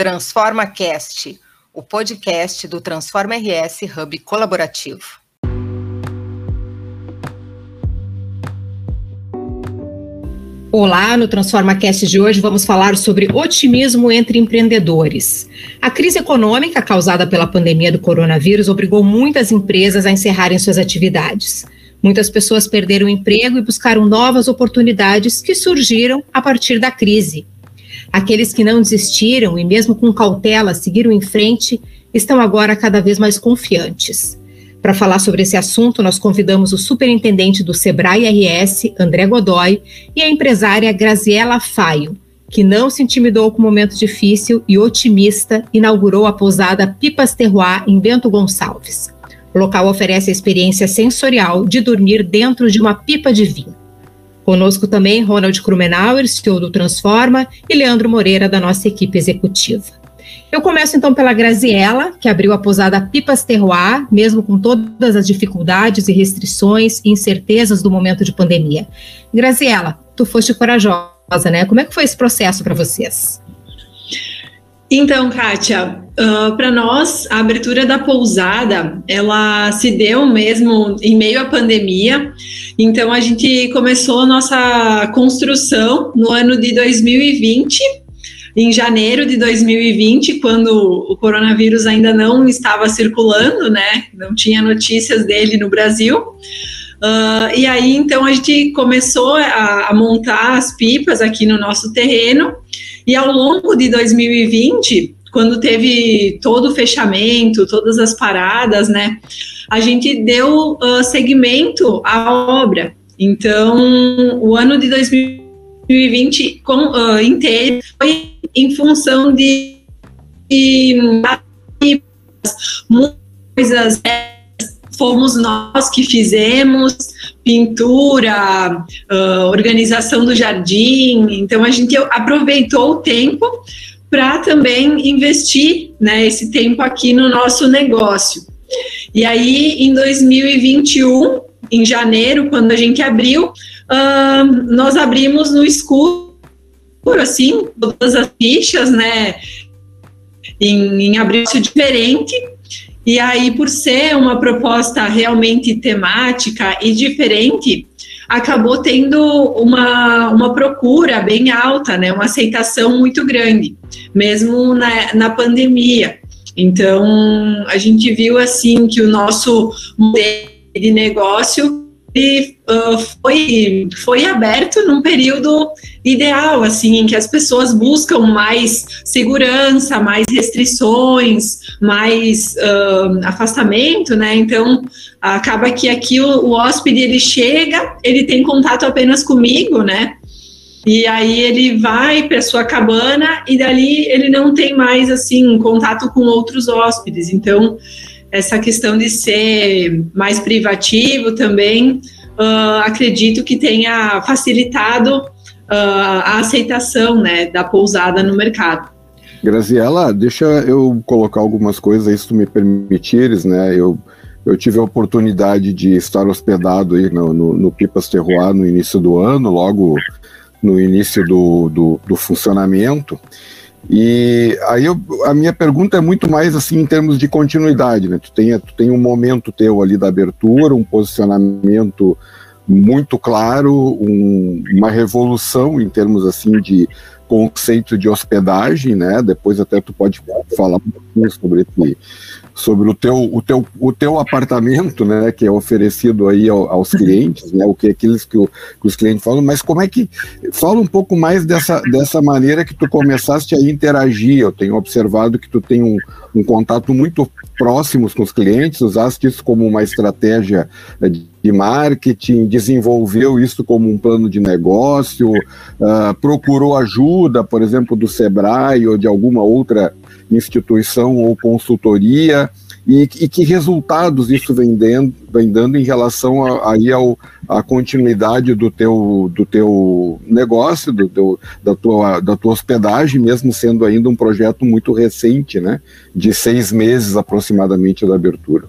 Transforma Cast, o podcast do Transforma RS Hub colaborativo. Olá, no Transforma Cast de hoje vamos falar sobre otimismo entre empreendedores. A crise econômica causada pela pandemia do coronavírus obrigou muitas empresas a encerrarem suas atividades. Muitas pessoas perderam o emprego e buscaram novas oportunidades que surgiram a partir da crise. Aqueles que não desistiram e, mesmo com cautela, seguiram em frente, estão agora cada vez mais confiantes. Para falar sobre esse assunto, nós convidamos o superintendente do Sebrae RS, André Godoy, e a empresária Graziela Faio, que não se intimidou com o momento difícil e otimista inaugurou a pousada Pipas Terroir em Bento Gonçalves. O local oferece a experiência sensorial de dormir dentro de uma pipa de vinho. Conosco também Ronald Krumenauer, CEO do Transforma, e Leandro Moreira, da nossa equipe executiva. Eu começo então pela Graziella, que abriu a posada Pipas Terroir, mesmo com todas as dificuldades e restrições e incertezas do momento de pandemia. Graziella, tu foste corajosa, né? Como é que foi esse processo para vocês? Então, Kátia, uh, para nós, a abertura da pousada, ela se deu mesmo em meio à pandemia. Então, a gente começou nossa construção no ano de 2020, em janeiro de 2020, quando o coronavírus ainda não estava circulando, né? Não tinha notícias dele no Brasil. Uh, e aí, então, a gente começou a, a montar as pipas aqui no nosso terreno. E ao longo de 2020, quando teve todo o fechamento, todas as paradas, né, a gente deu uh, segmento à obra. Então, o ano de 2020 com, uh, inteiro foi em função de, de coisas fomos nós que fizemos pintura, uh, organização do jardim. Então a gente aproveitou o tempo para também investir né, esse tempo aqui no nosso negócio. E aí, em 2021, em janeiro, quando a gente abriu, uh, nós abrimos no escuro, assim, todas as fichas, né, em, em abril diferente, e aí, por ser uma proposta realmente temática e diferente, acabou tendo uma, uma procura bem alta, né? Uma aceitação muito grande, mesmo na, na pandemia. Então, a gente viu assim que o nosso modelo de negócio e uh, foi, foi aberto num período ideal, assim, em que as pessoas buscam mais segurança, mais restrições, mais uh, afastamento, né? Então, acaba que aqui o, o hóspede, ele chega, ele tem contato apenas comigo, né? E aí ele vai para sua cabana e dali ele não tem mais assim contato com outros hóspedes. Então, essa questão de ser mais privativo também, uh, acredito que tenha facilitado uh, a aceitação né, da pousada no mercado. Graziela, deixa eu colocar algumas coisas aí, se tu me permitires, né? Eu, eu tive a oportunidade de estar hospedado aí no, no, no Pipas Terroir no início do ano, logo no início do, do, do funcionamento. E aí eu, a minha pergunta é muito mais assim em termos de continuidade, né? Tu tem, tu tem um momento teu ali da abertura, um posicionamento muito claro, um, uma revolução em termos assim de conceito de hospedagem, né? Depois até tu pode falar um pouquinho sobre esse, sobre o teu, o teu, o teu apartamento, né, que é oferecido aí aos clientes, né, o que aqueles que, o, que, os clientes falam, mas como é que fala um pouco mais dessa, dessa maneira que tu começaste a interagir. Eu tenho observado que tu tem um, um contato muito próximo com os clientes, usaste isso como uma estratégia de marketing, desenvolveu isso como um plano de negócio, uh, procurou ajuda, por exemplo, do Sebrae ou de alguma outra instituição ou consultoria e, e que resultados isso vem, dando, vem dando em relação a, aí ao, à continuidade do teu, do teu negócio, do teu, da, tua, da tua hospedagem, mesmo sendo ainda um projeto muito recente, né, de seis meses aproximadamente da abertura.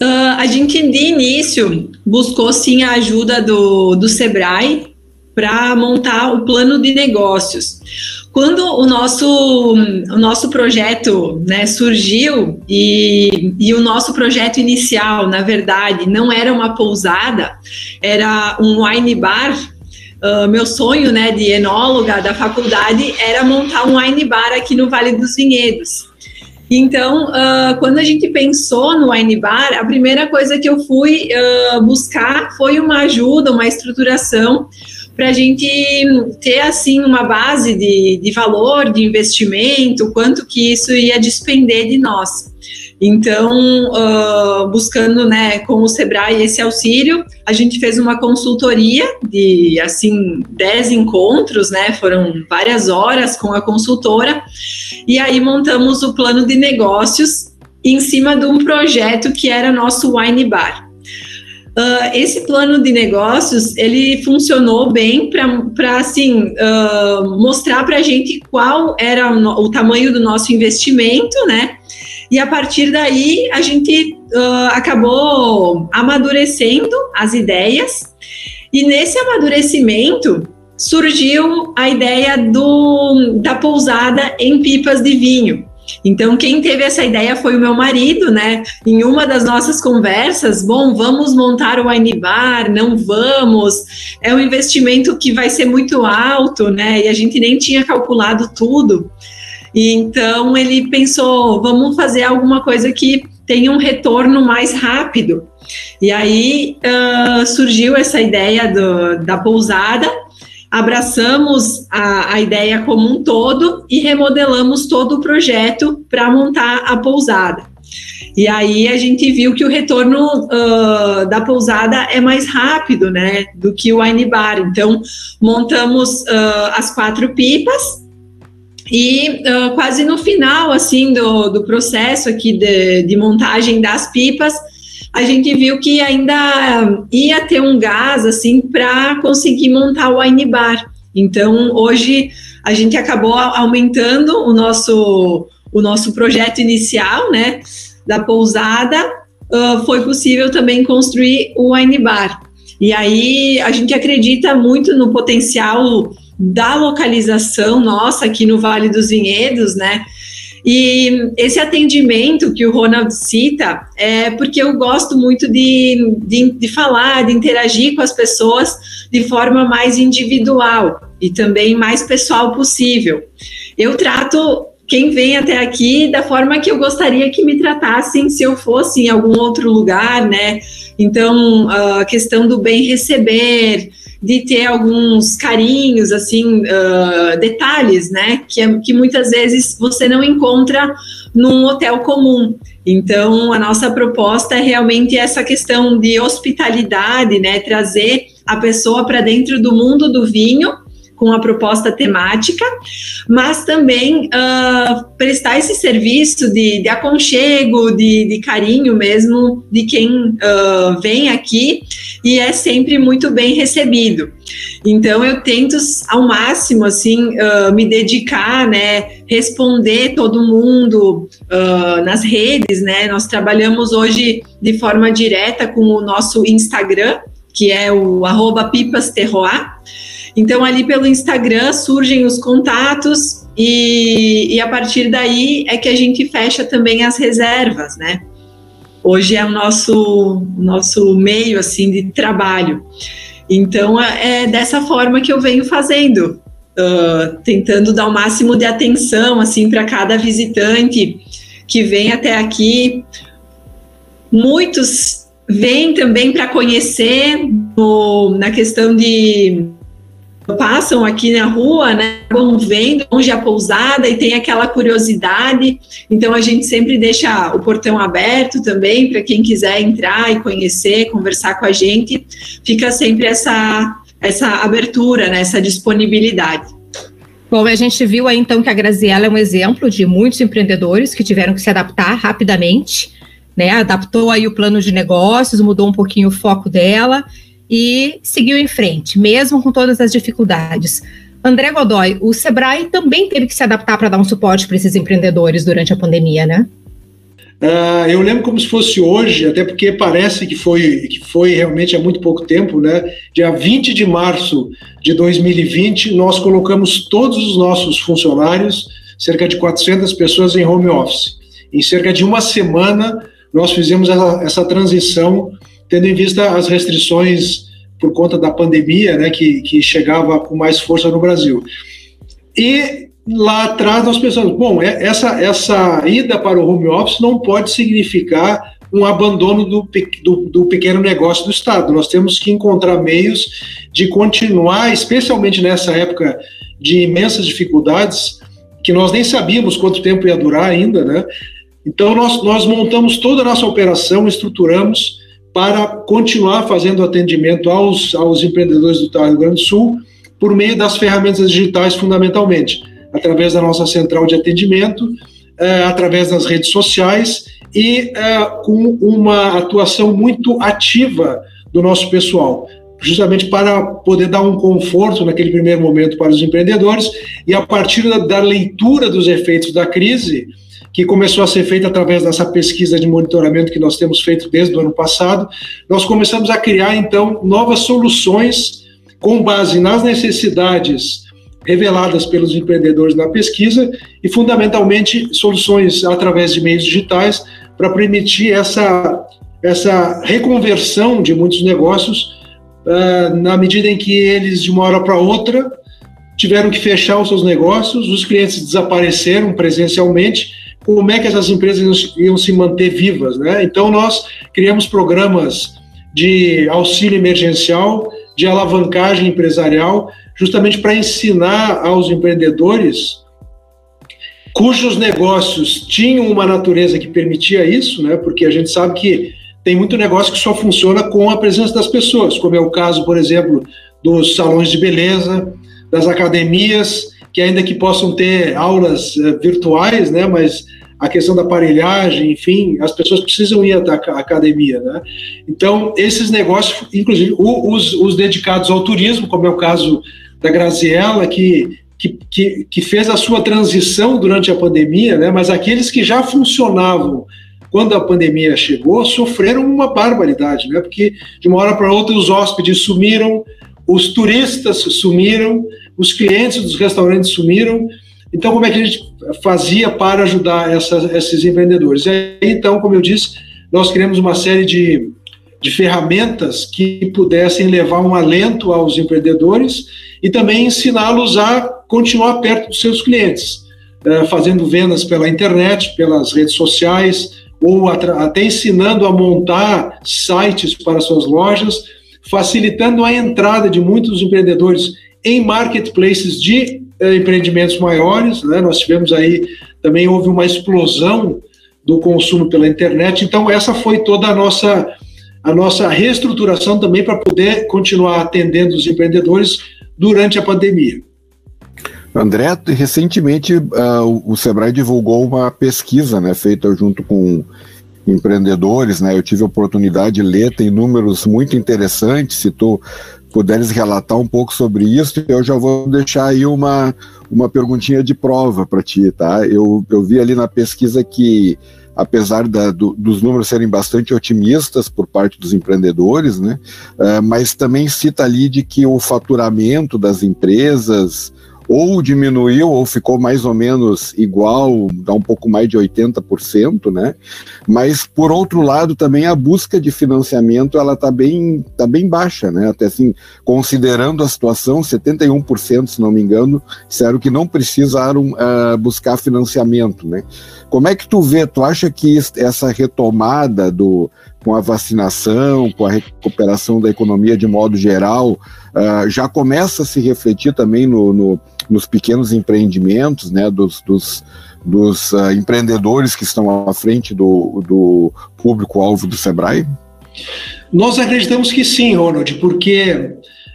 Uh, a gente de início buscou sim a ajuda do, do Sebrae para montar o plano de negócios. Quando o nosso, o nosso projeto né, surgiu e, e o nosso projeto inicial, na verdade, não era uma pousada, era um wine bar. Uh, meu sonho né, de enóloga da faculdade era montar um wine bar aqui no Vale dos Vinhedos. Então, uh, quando a gente pensou no Wine Bar, a primeira coisa que eu fui uh, buscar foi uma ajuda, uma estruturação para a gente ter assim uma base de, de valor, de investimento, quanto que isso ia despender de nós. Então, uh, buscando né, com o Sebrae esse auxílio, a gente fez uma consultoria de assim 10 encontros, né? Foram várias horas com a consultora, e aí montamos o plano de negócios em cima de um projeto que era nosso wine bar. Uh, esse plano de negócios ele funcionou bem para assim uh, mostrar para a gente qual era o, o, tamanho do nosso investimento, né? E a partir daí a gente uh, acabou amadurecendo as ideias e nesse amadurecimento surgiu a ideia do, da pousada em pipas de vinho. Então, quem teve essa ideia foi o meu marido, né? Em uma das nossas conversas, bom, vamos montar o wine bar, não vamos. É um investimento que vai ser muito alto, né? E a gente nem tinha calculado tudo. E então ele pensou, vamos fazer alguma coisa que tenha um retorno mais rápido. E aí uh, surgiu essa ideia do, da pousada abraçamos a, a, ideia como um todo e remodelamos todo o projeto para montar a pousada. E aí a gente viu que o retorno uh, da pousada é mais rápido, né, do que o wine bar. Então montamos uh, as quatro pipas e uh, quase no final, assim, do, do processo aqui de, de montagem das pipas, a gente viu que ainda ia ter um gás assim para conseguir montar o wine bar. Então, hoje a gente acabou aumentando o nosso o nosso projeto inicial, né, da pousada, uh, foi possível também construir o wine bar. E aí a gente acredita muito no potencial da localização nossa aqui no Vale dos Vinhedos, né? E esse atendimento que o Ronald cita é porque eu gosto muito de, de, de, falar, de interagir com as pessoas de forma mais individual e também mais pessoal possível. Eu trato quem vem até aqui da forma que eu gostaria que me tratassem se eu fosse em algum outro lugar, né? Então, a questão do bem receber, de ter alguns carinhos, assim, uh, detalhes, né? Que, é, que muitas vezes você não encontra num hotel comum. Então, a nossa proposta é realmente essa questão de hospitalidade, né? Trazer a pessoa para dentro do mundo do vinho com a proposta temática, mas também uh, prestar esse serviço de, de aconchego, de, de, carinho mesmo de quem uh, vem aqui e é sempre muito bem recebido. Então eu tento ao máximo assim uh, me dedicar, né, responder todo mundo nas redes, né. Nós trabalhamos hoje de forma direta com o nosso Instagram, que é o arroba pipasterroir. Então, ali pelo Instagram surgem os contatos e, e, a partir daí é que a gente fecha também as reservas, né? Hoje é o nosso, nosso meio, assim, de trabalho. Então, é, é dessa forma que eu venho fazendo, uh, tentando dar o máximo de atenção, assim, para cada visitante que vem até aqui. Muitos vêm também para conhecer no, na questão de passam aqui na rua, né, vão vendo onde é a pousada e tem aquela curiosidade. Então a gente sempre deixa o portão aberto também para quem quiser entrar e conhecer, conversar com a gente. Fica sempre essa essa abertura, né, essa disponibilidade. Bom, a gente viu aí então que a Graziella é um exemplo de muitos empreendedores que tiveram que se adaptar rapidamente, né? Adaptou aí o plano de negócios, mudou um pouquinho o foco dela e seguiu em frente, mesmo com todas as dificuldades. André Godoy, o Sebrae também teve que se adaptar para dar um suporte para esses empreendedores durante a pandemia, né? Uh, eu lembro como se fosse hoje, até porque parece que foi, que foi realmente há muito pouco tempo, né? Dia 20 de março de 2020, nós colocamos todos os nossos funcionários, cerca de 400 pessoas, em home office. Em cerca de uma semana, nós fizemos essa, essa transição, tendo em vista as restrições por conta da pandemia, né, que, que chegava com mais força no Brasil. E lá atrás nós pensamos, bom, é, essa, essa ida para o home office não pode significar um abandono do, do, do, pequeno negócio do Estado. Nós temos que encontrar meios de continuar, especialmente nessa época de imensas dificuldades, que nós nem sabíamos quanto tempo ia durar ainda, né? Então, nós, nós montamos toda a nossa operação, estruturamos para continuar fazendo atendimento aos, aos empreendedores do Rio Grande do Sul por meio das ferramentas digitais, fundamentalmente. Através da nossa central de atendimento, é, através das redes sociais e é, com uma atuação muito ativa do nosso pessoal, justamente para poder dar um conforto naquele primeiro momento para os empreendedores e a partir da, da leitura dos efeitos da crise, que começou a ser feita através dessa pesquisa de monitoramento que nós temos feito desde o ano passado, nós começamos a criar então novas soluções com base nas necessidades reveladas pelos empreendedores na pesquisa e, fundamentalmente, soluções através de meios digitais para permitir essa, essa reconversão de muitos negócios uh, na medida em que eles, de uma hora para outra, tiveram que fechar os seus negócios, os clientes desapareceram presencialmente, como é que essas empresas iam, se manter vivas, né? Então, nós criamos programas de auxílio emergencial, de alavancagem empresarial, justamente para ensinar aos empreendedores cujos negócios tinham uma natureza que permitia isso, né? Porque a gente sabe que tem muito negócio que só funciona com a presença das pessoas, como é o caso, por exemplo, dos salões de beleza, das academias, que ainda que possam ter aulas uh, virtuais, né? Mas a questão da aparelhagem, enfim, as pessoas precisam ir à academia, né? Então, esses negócios, inclusive os, os dedicados ao turismo, como é o caso da Graziella, que, que, que, que fez a sua transição durante a pandemia, né? mas aqueles que já funcionavam quando a pandemia chegou sofreram uma barbaridade, né? porque de uma hora para outra os hóspedes sumiram, os turistas sumiram, os clientes dos restaurantes sumiram. Então, como é que a gente fazia para ajudar esses empreendedores? E aí, então, como eu disse, nós criamos uma série de, de ferramentas que pudessem levar um alento aos empreendedores e também ensiná-los a continuar perto dos seus clientes, eh, fazendo vendas pela internet, pelas redes sociais, ou até ensinando a montar sites para suas lojas, facilitando a entrada de muitos empreendedores em marketplaces de empreendimentos maiores. Né? Nós tivemos aí também houve uma explosão do consumo pela internet. Então essa foi toda a nossa a nossa reestruturação também para poder continuar atendendo os empreendedores durante a pandemia. André, recentemente uh, o Sebrae divulgou uma pesquisa né, feita junto com empreendedores, né? Eu tive a oportunidade de ler, tem números muito interessantes. Tu puderes relatar um pouco sobre isso, eu já vou deixar aí uma, uma perguntinha de prova para ti, tá? Eu, eu vi ali na pesquisa que apesar da, do, dos números serem bastante otimistas por parte dos empreendedores, né? Uh, mas também cita ali de que o faturamento das empresas ou diminuiu ou ficou mais ou menos igual, dá um pouco mais de 80%, né? Mas por outro lado também a busca de financiamento ela tá bem tá bem baixa, né? Até assim, considerando a situação, 71%, se não me engano, disseram que não precisaram uh, buscar financiamento, né? Como é que tu vê? Tu acha que essa retomada do com a vacinação, com a recuperação da economia de modo geral, uh, já começa a se refletir também no, no nos pequenos empreendimentos, né, dos, dos, dos uh, empreendedores que estão à frente do, do público-alvo do Sebrae? Nós acreditamos que sim, Ronald, porque,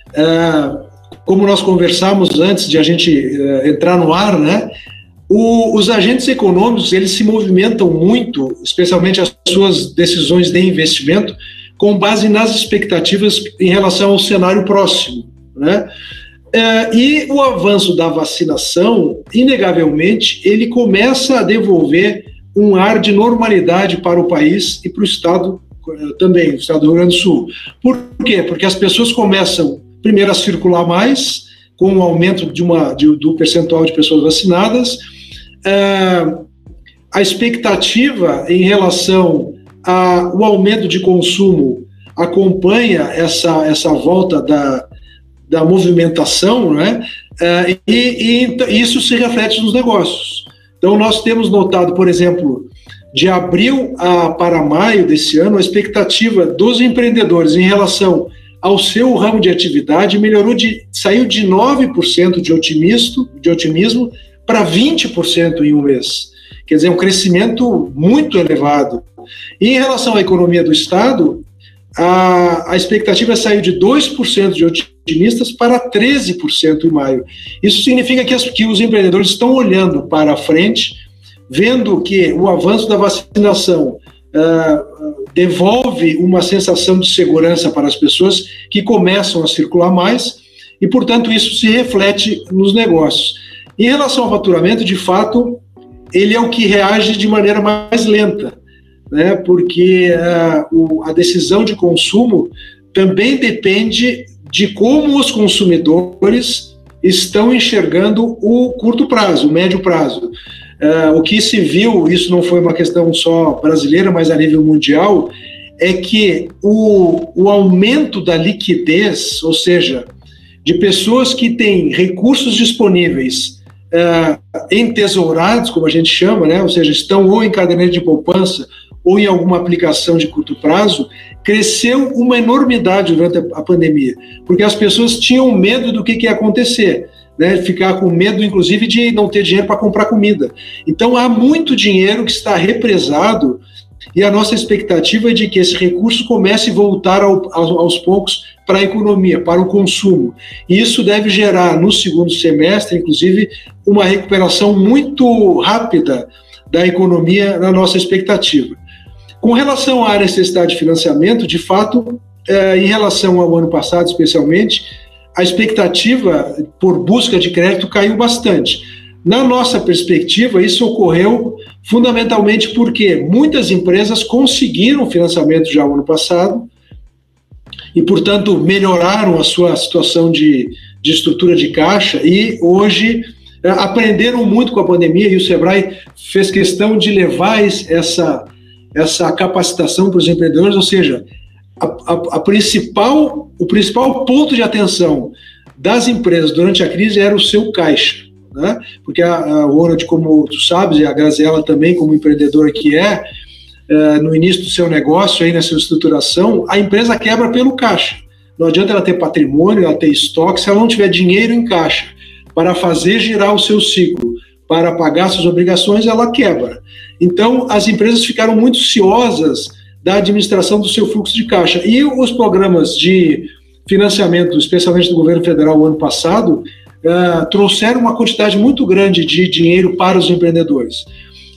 uh, como nós conversamos antes de a gente uh, entrar no ar, né, o, os agentes econômicos eles se movimentam muito, especialmente as suas decisões de investimento, com base nas expectativas em relação ao cenário próximo, né? É, e o avanço da vacinação, inegavelmente, ele começa a devolver um ar de normalidade para o país e para o Estado eh, também, o Estado do Rio Grande do Sul. Por quê? Porque as pessoas começam, primeiro, a circular mais, com o aumento de uma, de, do percentual de pessoas vacinadas. É, a expectativa em relação ao aumento de consumo acompanha essa, essa volta da, da movimentação, né? E, e, isso se reflete nos negócios. Então, nós temos notado, por exemplo, de abril a, para maio desse ano, a expectativa dos empreendedores em relação ao seu ramo de atividade melhorou de saiu de 9% de otimismo, de otimismo para 20% em um mês. Quer dizer, um crescimento muito elevado. E em relação à economia do Estado, a, a expectativa saiu de 2% de otimistas para 13% em maio. Isso significa que, as, que os empreendedores estão olhando para frente, vendo que o avanço da vacinação uh, devolve uma sensação de segurança para as pessoas que começam a circular mais e, portanto, isso se reflete nos negócios. Em relação ao faturamento, de fato, ele é o que reage de maneira mais lenta, né? porque uh, o, a decisão de consumo também depende de como os consumidores estão enxergando o curto prazo, o médio prazo. Uh, o que se viu, isso não foi uma questão só brasileira, mas a nível mundial, é que o, o aumento da liquidez, ou seja, de pessoas que têm recursos disponíveis uh, entesourados, como a gente chama, né? ou seja, estão ou em caderneta de poupança ou em alguma aplicação de curto prazo, cresceu uma enormidade durante a pandemia, porque as pessoas tinham medo do que, que ia acontecer né, ficar com medo, inclusive, de não ter dinheiro para comprar comida. Então, há muito dinheiro que está represado e a nossa expectativa é de que esse recurso comece a voltar ao, aos, aos poucos para a economia, para o consumo. E isso deve gerar, no segundo semestre, inclusive, uma recuperação muito rápida da economia na nossa expectativa. Com relação à necessidade de financiamento, de fato, é, em relação ao ano passado, especialmente, a expectativa por busca de crédito caiu bastante. Na nossa perspectiva, isso ocorreu fundamentalmente porque muitas empresas conseguiram financiamento já no ano passado e, portanto, melhoraram a sua situação de, de estrutura de caixa e hoje é, aprenderam muito com a pandemia e o Sebrae fez questão de levar essa, essa capacitação para os empreendedores, ou seja, a, a, a principal, o principal ponto de atenção das empresas durante a crise era o seu caixa. Né? Porque a, a Ronald, como tu sabes, e a Graziella também, como empreendedora que é, é, no início do seu negócio, aí nessa estruturação, a empresa quebra pelo caixa. Não adianta ela ter patrimônio, ela ter estoque, se ela não tiver dinheiro em caixa para fazer girar o seu ciclo, para pagar suas obrigações, ela quebra. Então, as empresas ficaram muito ciosas da administração do seu fluxo de caixa. E os programas de financiamento, especialmente do governo federal, o ano passado, uh, trouxeram uma quantidade muito grande de dinheiro para os empreendedores.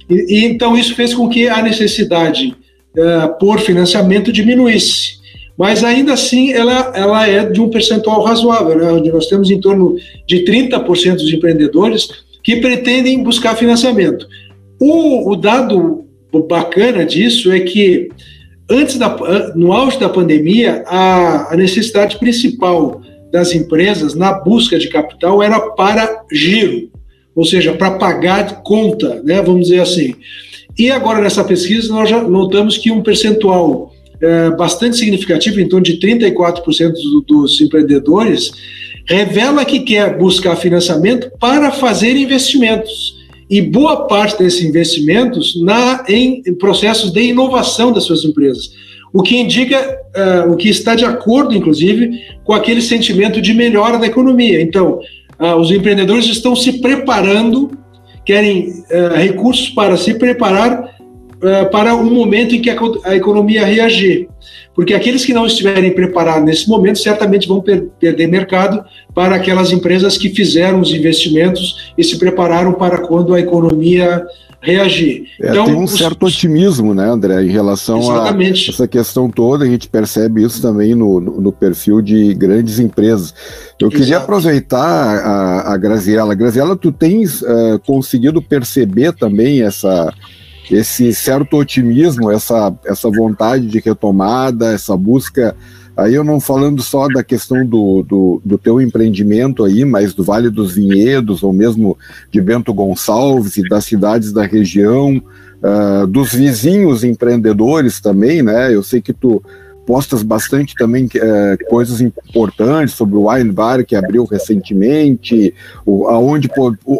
E, e então isso fez com que a necessidade uh, por financiamento diminuísse. Mas ainda assim ela, ela é de um percentual razoável, né? onde nós temos em torno de 30% dos empreendedores que pretendem buscar financiamento. O, o dado bacana disso é que antes da, no auge da pandemia, a, a necessidade principal das empresas na busca de capital era para giro, ou seja, para pagar conta, né, vamos dizer assim. E agora, nessa pesquisa, nós já notamos que um percentual é, bastante significativo, em torno de 34% do, dos empreendedores, revela que quer buscar financiamento para fazer investimentos e boa parte desses investimentos na, em processos de inovação das suas empresas. O que indica, uh, o que está de acordo, inclusive, com aquele sentimento de melhora da economia. Então, uh, os empreendedores estão se preparando, querem uh, recursos para se preparar para um momento em que a, economia reagir porque aqueles que não estiverem preparados nesse momento certamente vão per perder mercado para aquelas empresas que fizeram os investimentos e se prepararam para quando a economia reagir. É, então, tem um os... certo otimismo, né, André, em relação Exatamente. a essa questão toda, a gente percebe isso também no, no, perfil de grandes empresas. Eu Exato. queria aproveitar a, a Graziella. Graziella, tu tens uh, conseguido perceber também essa esse certo otimismo, essa, essa vontade de retomada, essa busca. Aí eu não falando só da questão do, do, do teu empreendimento aí, mas do Vale dos Vinhedos, ou mesmo de Bento Gonçalves e das cidades da região, uh, dos vizinhos empreendedores também, né? Eu sei que tu postas bastante também é, coisas importantes sobre o Wine Bar que abriu recentemente, o, aonde,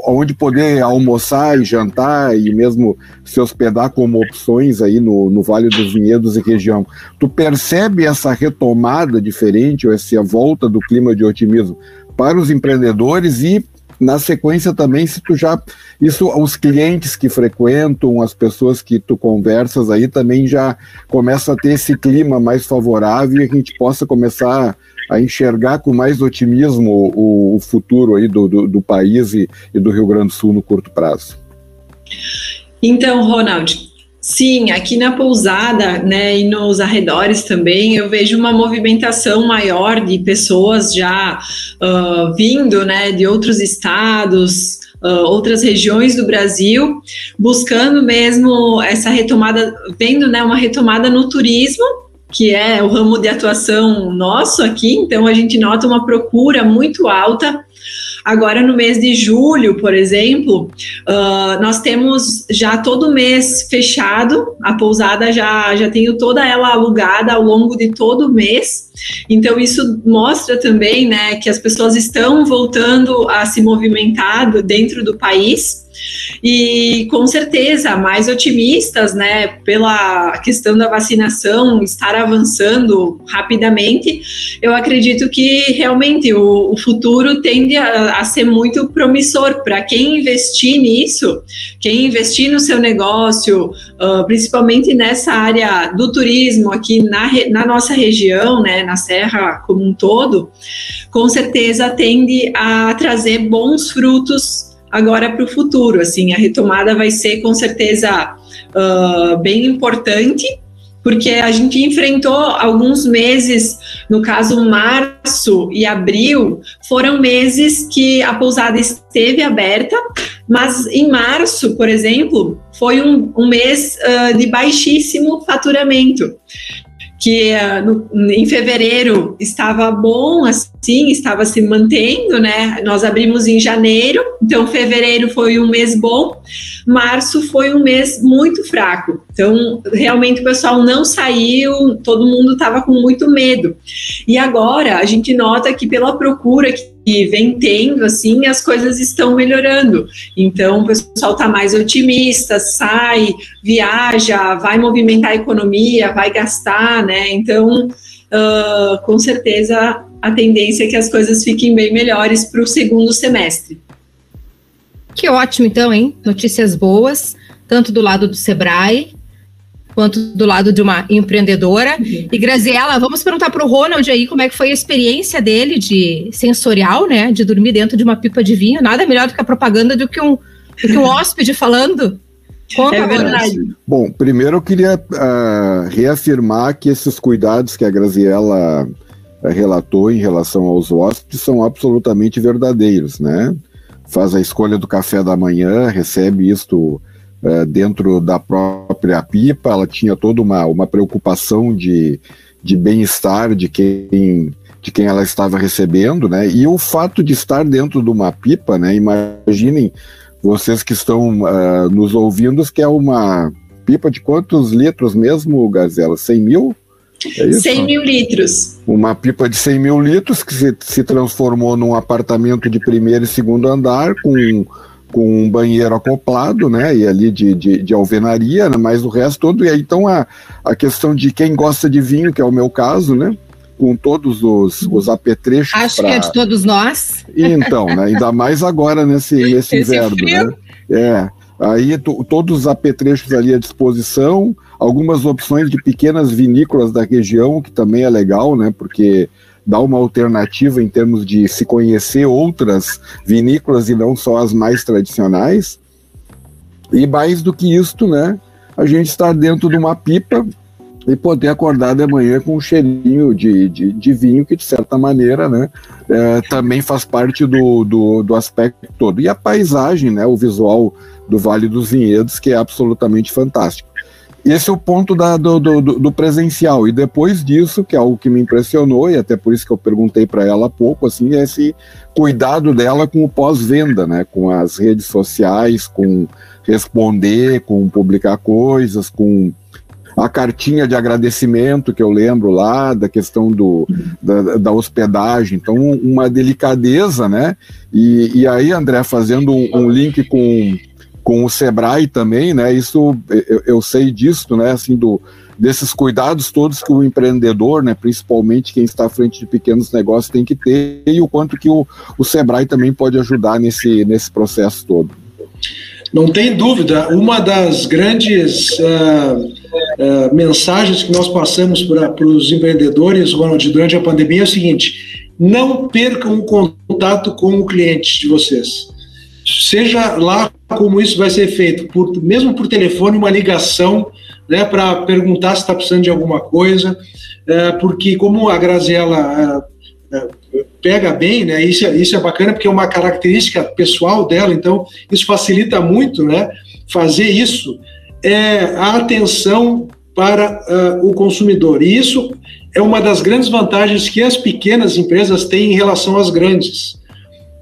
aonde poder almoçar e jantar e mesmo se hospedar como opções aí no, no Vale dos Vinhedos e região. Tu percebe essa retomada diferente ou essa volta do clima de otimismo para os empreendedores e na sequência também, se tu já. Isso, os clientes que frequentam, as pessoas que tu conversas aí também já começa a ter esse clima mais favorável e a gente possa começar a enxergar com mais otimismo o, o futuro aí do, do, do país e, e do Rio Grande do Sul no curto prazo. Então, Ronald, Sim, aqui na pousada, né, e nos arredores também, eu vejo uma movimentação maior de pessoas já uh, vindo, né, de outros estados, uh, outras regiões do Brasil, buscando mesmo essa retomada, vendo, né, uma retomada no turismo, que é o ramo de atuação nosso aqui, então a gente nota uma procura muito alta Agora, no mês de julho, por exemplo, uh, nós temos já todo mês fechado, a pousada já, já tenho toda ela alugada ao longo de todo mês. Então, isso mostra também né, que as pessoas estão voltando a se movimentar dentro do país. E com certeza, mais otimistas, né, pela questão da vacinação estar avançando rapidamente, eu acredito que realmente o, o futuro tende a, a, ser muito promissor para quem investir nisso, quem investir no seu negócio, uh, principalmente nessa área do turismo aqui na, na nossa região, né, na Serra como um todo, com certeza tende a trazer bons frutos agora para o futuro. Assim, a retomada vai ser com certeza uh, bem importante, porque a gente enfrentou alguns meses, no caso março e abril, foram meses que a pousada esteve aberta, mas em março, por exemplo, foi um, um mês uh, de baixíssimo faturamento que uh, no, em fevereiro estava bom, assim, estava se mantendo, né? Nós abrimos em janeiro, então fevereiro foi um mês bom, março foi um mês muito fraco. Então, realmente o pessoal não saiu, todo mundo estava com muito medo. E agora a gente nota que pela procura que e vem tendo, assim, as coisas estão melhorando. Então, o pessoal está mais otimista, sai, viaja, vai movimentar a economia, vai gastar, né? Então, uh, com certeza, a tendência é que as coisas fiquem bem melhores para o segundo semestre. Que ótimo, então, hein? Notícias boas, tanto do lado do Sebrae quanto do lado de uma empreendedora. Uhum. E Graziela, vamos perguntar para o Ronald aí como é que foi a experiência dele de sensorial, né? De dormir dentro de uma pipa de vinho. Nada melhor do que a propaganda do que um, do que um hóspede falando. Conta, é verdade. Bom, primeiro eu queria uh, reafirmar que esses cuidados que a Graziela uh, relatou em relação aos hóspedes são absolutamente verdadeiros, né? Faz a escolha do café da manhã, recebe isto dentro da própria pipa, ela tinha toda uma, uma preocupação de, de bem-estar de quem, de quem ela estava recebendo, né? E o fato de estar dentro de uma pipa, né? Imaginem vocês que estão uh, nos ouvindo que é uma pipa de quantos litros mesmo, Gazela? 100 mil? É 100 mil litros. Uma pipa de 100 mil litros que se, se transformou num apartamento de primeiro e segundo andar com com um banheiro acoplado, né, e ali de, de, de alvenaria, né, mas o resto todo, e aí então a, a questão de quem gosta de vinho, que é o meu caso, né, com todos os, os apetrechos. Acho pra... que é de todos nós. Então, né, ainda mais agora nesse, nesse inverno, né, é, aí todos os apetrechos ali à disposição, algumas opções de pequenas vinícolas da região, que também é legal, né, porque dar uma alternativa em termos de se conhecer outras vinícolas e não só as mais tradicionais. E mais do que isto, né, a gente está dentro de uma pipa e poder acordar de manhã com um cheirinho de, de, de vinho que, de certa maneira, né, é, também faz parte do, do, do, aspecto todo. E a paisagem, né, o visual do Vale dos Vinhedos, que é absolutamente fantástico. Esse é o ponto da, do, do, do, presencial. E depois disso, que é algo que me impressionou, e até por isso que eu perguntei para ela há pouco, assim, é esse cuidado dela com o pós-venda, né? Com as redes sociais, com responder, com publicar coisas, com a cartinha de agradecimento que eu lembro lá, da questão do, da, da hospedagem, então uma delicadeza, né? E, e aí, André, fazendo um, um, link com, com o Sebrae também, né? Isso eu, eu sei disso, né? Assim, do, desses cuidados todos que o empreendedor, né, principalmente quem está à frente de pequenos negócios, tem que ter e o quanto que o, o Sebrae também pode ajudar nesse, nesse processo todo. Não tem dúvida, uma das grandes uh, uh, mensagens que nós passamos para os empreendedores, Ronald, durante a pandemia é o seguinte: não percam o contato com o cliente de vocês. Seja lá como isso vai ser feito, por, mesmo por telefone, uma ligação né, para perguntar se está precisando de alguma coisa, uh, porque como a Graziella pega bem, né? Isso, é, isso é bacana porque é uma característica pessoal dela, então isso facilita muito, né? Fazer isso é a atenção para uh, o consumidor. E isso é uma das grandes vantagens que as pequenas empresas têm em relação às grandes,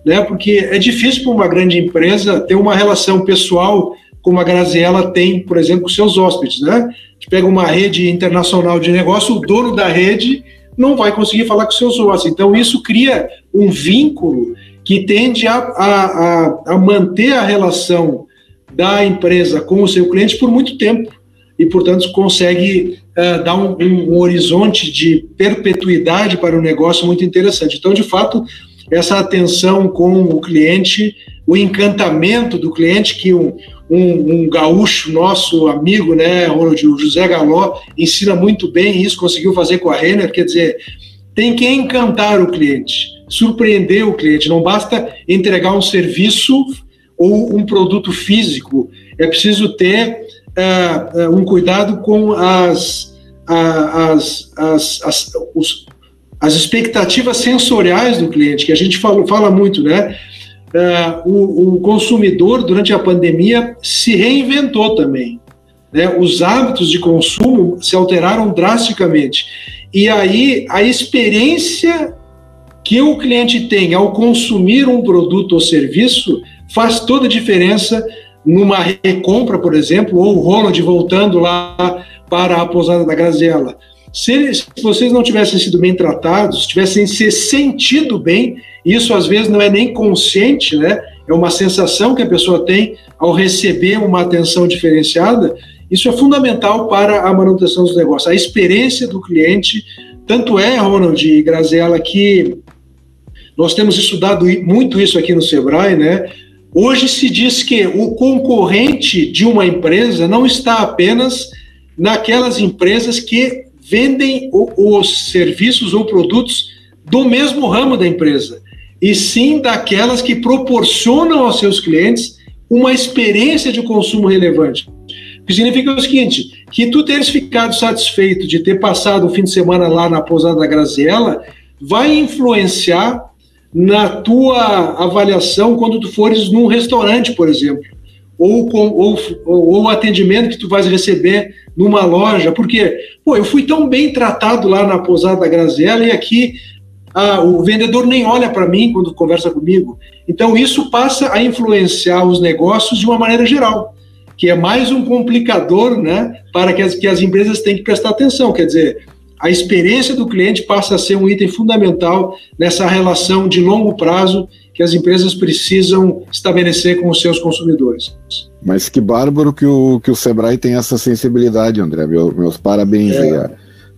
né? Porque é difícil para uma grande empresa ter uma relação pessoal como a Graziella tem, por exemplo, com seus hóspedes, né? Gente pega uma rede internacional de negócio, o dono da rede não vai conseguir falar com seus ossos. Então, isso cria um vínculo que tende a, a, a, manter a relação da empresa com o seu cliente por muito tempo e, portanto, consegue uh, dar um, um, horizonte de perpetuidade para o negócio muito interessante. Então, de fato, essa atenção com o cliente, o encantamento do cliente, que um, um, um, gaúcho nosso amigo, né, o José Galó, ensina muito bem isso, conseguiu fazer com a Renner, quer dizer, tem que encantar o cliente, surpreender o cliente, não basta entregar um serviço ou um produto físico, é preciso ter uh, um cuidado com as, as, as, as, os, as expectativas sensoriais do cliente, que a gente fala, fala muito, né? uh, o, o, consumidor, durante a pandemia, se reinventou também. Né? Os hábitos de consumo se alteraram drasticamente. E aí, a experiência que o cliente tem ao consumir um produto ou serviço faz toda a diferença numa recompra, por exemplo, ou o Ronald voltando lá para a pousada da Graziella. Se, se vocês não tivessem sido bem tratados, tivessem se sentido bem, isso às vezes não é nem consciente, né? É uma sensação que a pessoa tem ao receber uma atenção diferenciada. Isso é fundamental para a manutenção dos negócios. A experiência do cliente, tanto é, Ronald e Graziella, que nós temos estudado muito isso aqui no Sebrae, né? Hoje se diz que o concorrente de uma empresa não está apenas naquelas empresas que vendem os serviços ou produtos do mesmo ramo da empresa e sim daquelas que proporcionam aos seus clientes uma experiência de consumo relevante. O que significa o seguinte, que tu teres ficado satisfeito de ter passado o fim de semana lá na pousada da Graziella vai influenciar na tua avaliação quando tu fores num restaurante, por exemplo, ou, com, ou, ou o atendimento que tu vais receber numa loja, porque, pô, eu fui tão bem tratado lá na pousada da Graziella e aqui ah, o vendedor nem olha para mim quando conversa comigo. Então, isso passa a influenciar os negócios de uma maneira geral, que é mais um complicador né, para que as, que as empresas têm que prestar atenção. Quer dizer, a experiência do cliente passa a ser um item fundamental nessa relação de longo prazo que as empresas precisam estabelecer com os seus consumidores. Mas que bárbaro que o, que o Sebrae tem essa sensibilidade, André. Meu, meus parabéns. É.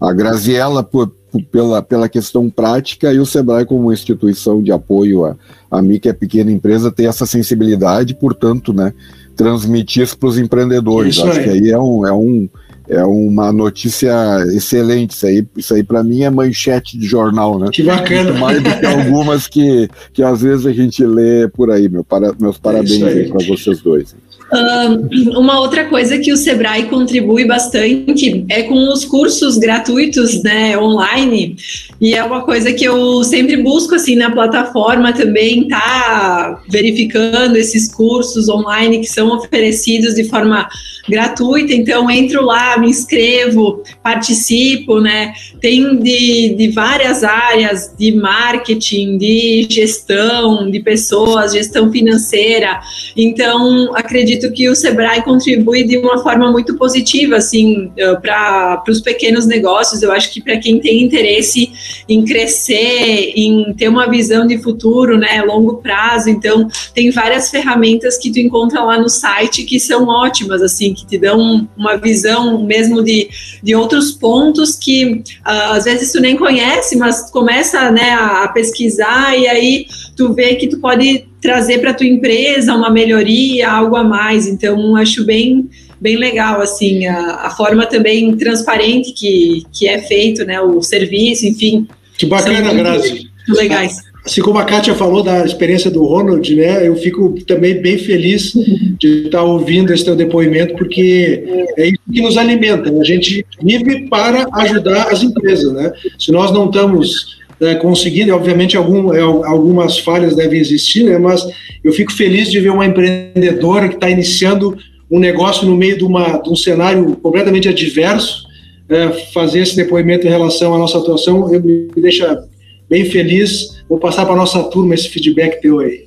A, a Graziella, por, pela, pela questão prática e o Sebrae como instituição de apoio a, a que é pequena empresa, tem essa sensibilidade, portanto, né, transmitir isso para os empreendedores. Isso Acho aí. que aí é um, é, um, é uma notícia excelente. Isso aí, isso aí para mim é manchete de jornal, né? Que bacana. Muito mais do que algumas que, que às vezes a gente lê por aí. Meu, para, meus parabéns é para vocês dois. Uma outra coisa que o Sebrae contribui bastante é com os cursos gratuitos, né, online, e é uma coisa que eu sempre busco, assim, na plataforma também, tá verificando esses cursos online que são oferecidos de forma gratuita, então entro lá, me inscrevo, participo, né, tem de, de várias áreas, de marketing, de gestão, de pessoas, gestão financeira, então acredito acredito que o Sebrae contribui de uma forma muito positiva, assim, eh, para os pequenos negócios. Eu acho que para quem tem interesse em crescer, em ter uma visão de futuro, né, longo prazo, então tem várias ferramentas que tu encontra lá no site que são ótimas, assim, que te dão uma visão mesmo de, de outros pontos que uh, às vezes tu nem conhece, mas começa, né, a pesquisar e aí tu vê que tu pode trazer para tua empresa uma melhoria, algo a mais. Então, acho bem bem legal assim a, a, forma também transparente que, que é feito, né, o serviço, enfim. Que bacana, Grazi. Legais. Assim como a Kátia falou da experiência do Ronald, né, eu fico também bem feliz de estar ouvindo esse teu depoimento, porque é isso que nos alimenta. A gente vive para ajudar as empresas, né? Se nós não estamos é, conseguindo, obviamente algum, é, algumas falhas devem existir, né, mas eu fico feliz de ver uma empreendedora que está iniciando um negócio no meio de, uma, de um cenário completamente adverso, é, fazer esse depoimento em relação à nossa atuação, eu me deixa bem feliz. Vou passar para a nossa turma esse feedback teu aí.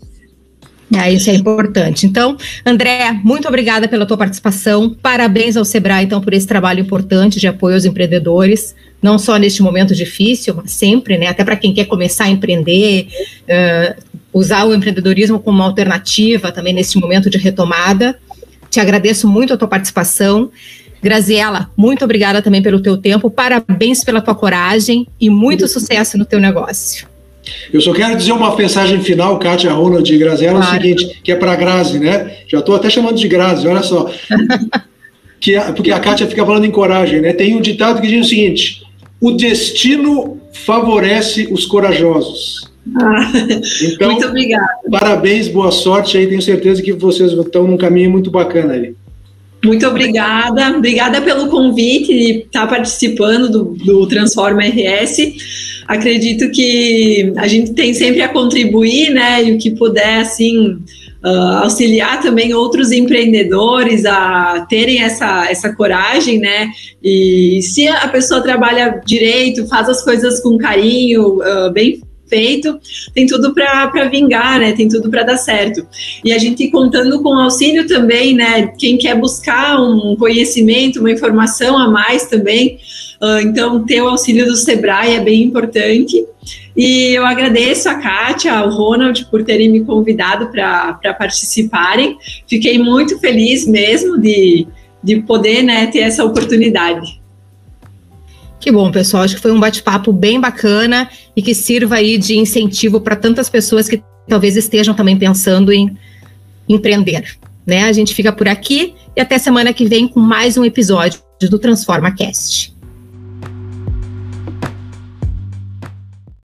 Ah, isso é importante. Então, André, muito obrigada pela tua participação. Parabéns ao Sebrae, então, por esse trabalho importante de apoio aos empreendedores, não só neste momento difícil, mas sempre, né? Até para quem quer começar a empreender, uh, usar o empreendedorismo como uma alternativa também neste momento de retomada. Te agradeço muito a tua participação. Graziela, muito obrigada também pelo teu tempo, parabéns pela tua coragem e muito sucesso no teu negócio. Eu só quero dizer uma mensagem final, Kátia Ronald e Graziela, claro. é o seguinte, que é para Grazi, né? Já estou até chamando de Grazi, olha só. que, porque a Kátia fica falando em coragem, né? Tem um ditado que diz o seguinte: o destino favorece os corajosos. Ah, então, muito obrigada. Parabéns, boa sorte aí. Tenho certeza que vocês estão num caminho muito bacana aí. Muito obrigada, obrigada pelo convite de estar participando do, do Transforma RS acredito que a gente tem sempre a contribuir, né? E o que puder, assim, uh, auxiliar também outros empreendedores a terem essa, essa coragem, né? E se a pessoa trabalha direito, faz as coisas com carinho, uh, bem feito, tem tudo para vingar, né? Tem tudo para dar certo. E a gente contando com auxílio também, né? Quem quer buscar um conhecimento, uma informação a mais também, Uh, então, ter o auxílio do Sebrae é bem importante. E eu agradeço a Kátia, ao Ronald, por terem me convidado para participarem. Fiquei muito feliz mesmo de, de poder né, ter essa oportunidade. Que bom, pessoal. Acho que foi um bate-papo bem bacana e que sirva aí de incentivo para tantas pessoas que talvez estejam também pensando em empreender. Né? A gente fica por aqui e até semana que vem com mais um episódio do Transforma Cast.